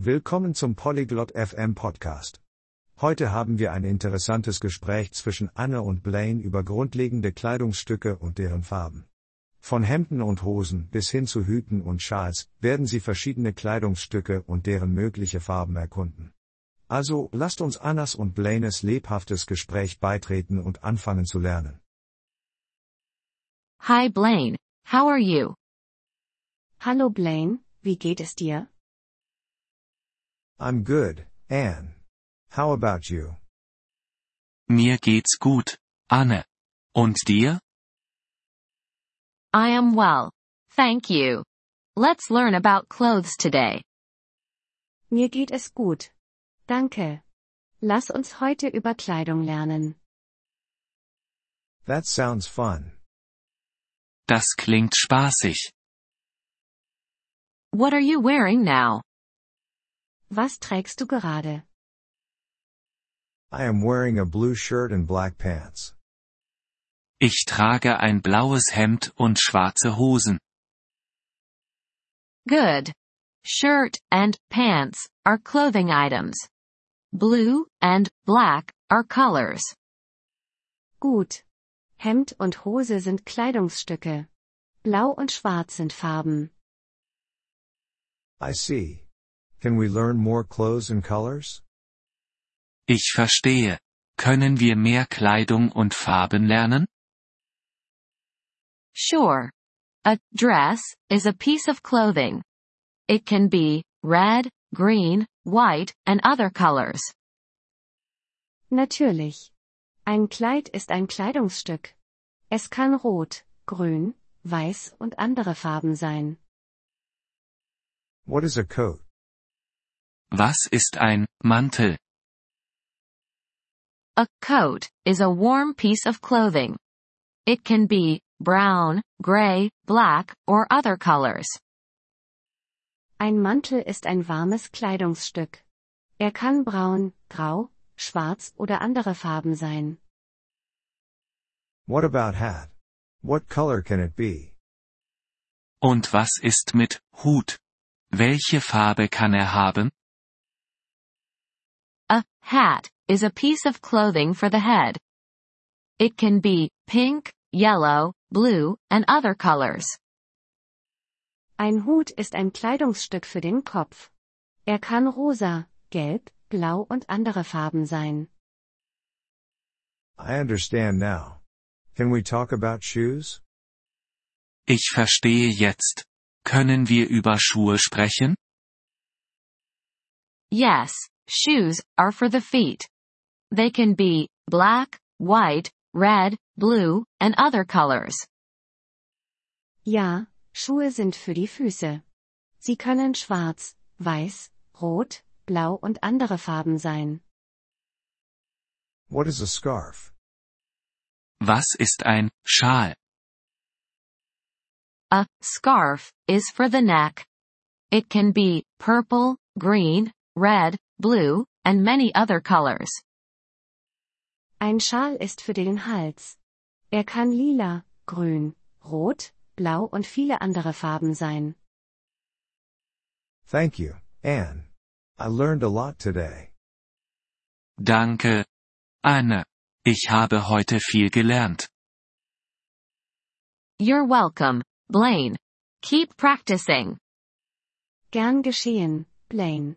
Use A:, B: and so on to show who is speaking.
A: Willkommen zum Polyglot FM Podcast. Heute haben wir ein interessantes Gespräch zwischen Anne und Blaine über grundlegende Kleidungsstücke und deren Farben. Von Hemden und Hosen bis hin zu Hüten und Schals werden sie verschiedene Kleidungsstücke und deren mögliche Farben erkunden. Also lasst uns Annas und Blaines lebhaftes Gespräch beitreten und anfangen zu lernen.
B: Hi Blaine, how are you?
C: Hallo Blaine, wie geht es dir?
A: I'm good, Anne. How about you?
D: Mir geht's gut, Anne. Und dir?
B: I am well. Thank you. Let's learn about clothes today.
C: Mir geht es gut. Danke. Lass uns heute über Kleidung lernen.
A: That sounds fun.
D: Das klingt spaßig.
B: What are you wearing now?
C: Was trägst du gerade?
A: I am wearing a blue shirt and black pants.
D: Ich trage ein blaues Hemd und schwarze Hosen.
B: Good. Shirt and pants are clothing items. Blue and black are colors.
C: Gut. Hemd und Hose sind Kleidungsstücke. Blau und Schwarz sind Farben.
A: I see. Can we learn more clothes and colors?
D: Ich verstehe. Können wir mehr Kleidung und Farben lernen?
B: Sure. A dress is a piece of clothing. It can be red, green, white, and other colors.
C: Natürlich. Ein Kleid ist ein Kleidungsstück. Es kann rot, grün, weiß und andere Farben sein.
A: What is a coat?
D: Was ist ein Mantel?
B: A coat is a warm piece of clothing. It can be brown, gray, black, or other colors.
C: Ein Mantel ist ein warmes Kleidungsstück. Er kann braun, grau, schwarz oder andere Farben sein.
A: What about hat? What color can it be?
D: Und was ist mit Hut? Welche Farbe kann er haben?
B: A hat is a piece of clothing for the head. It can be pink, yellow, blue, and other colors.
C: Ein Hut ist ein Kleidungsstück für den Kopf. Er kann rosa, gelb, blau und andere Farben sein.
A: I understand now. Can we talk about shoes?
D: Ich verstehe jetzt. Können wir über Schuhe sprechen?
B: Yes, shoes are for the feet. They can be black, white, red, blue, and other colors.
C: Ja, Schuhe sind für die Füße. Sie können schwarz, weiß, rot, blau und andere Farben sein.
A: What is a scarf?
D: Was ist ein Schal?
B: A scarf is for the neck. It can be purple, green, red, blue, and many other colors.
C: Ein Schal ist für den Hals. Er kann lila, grün, rot, blau und viele andere Farben sein.
A: Thank you, Anne. I learned a lot today.
D: Danke, Anne. Ich habe heute viel gelernt.
B: You're welcome, Blaine. Keep practicing.
C: Gern geschehen, Blaine.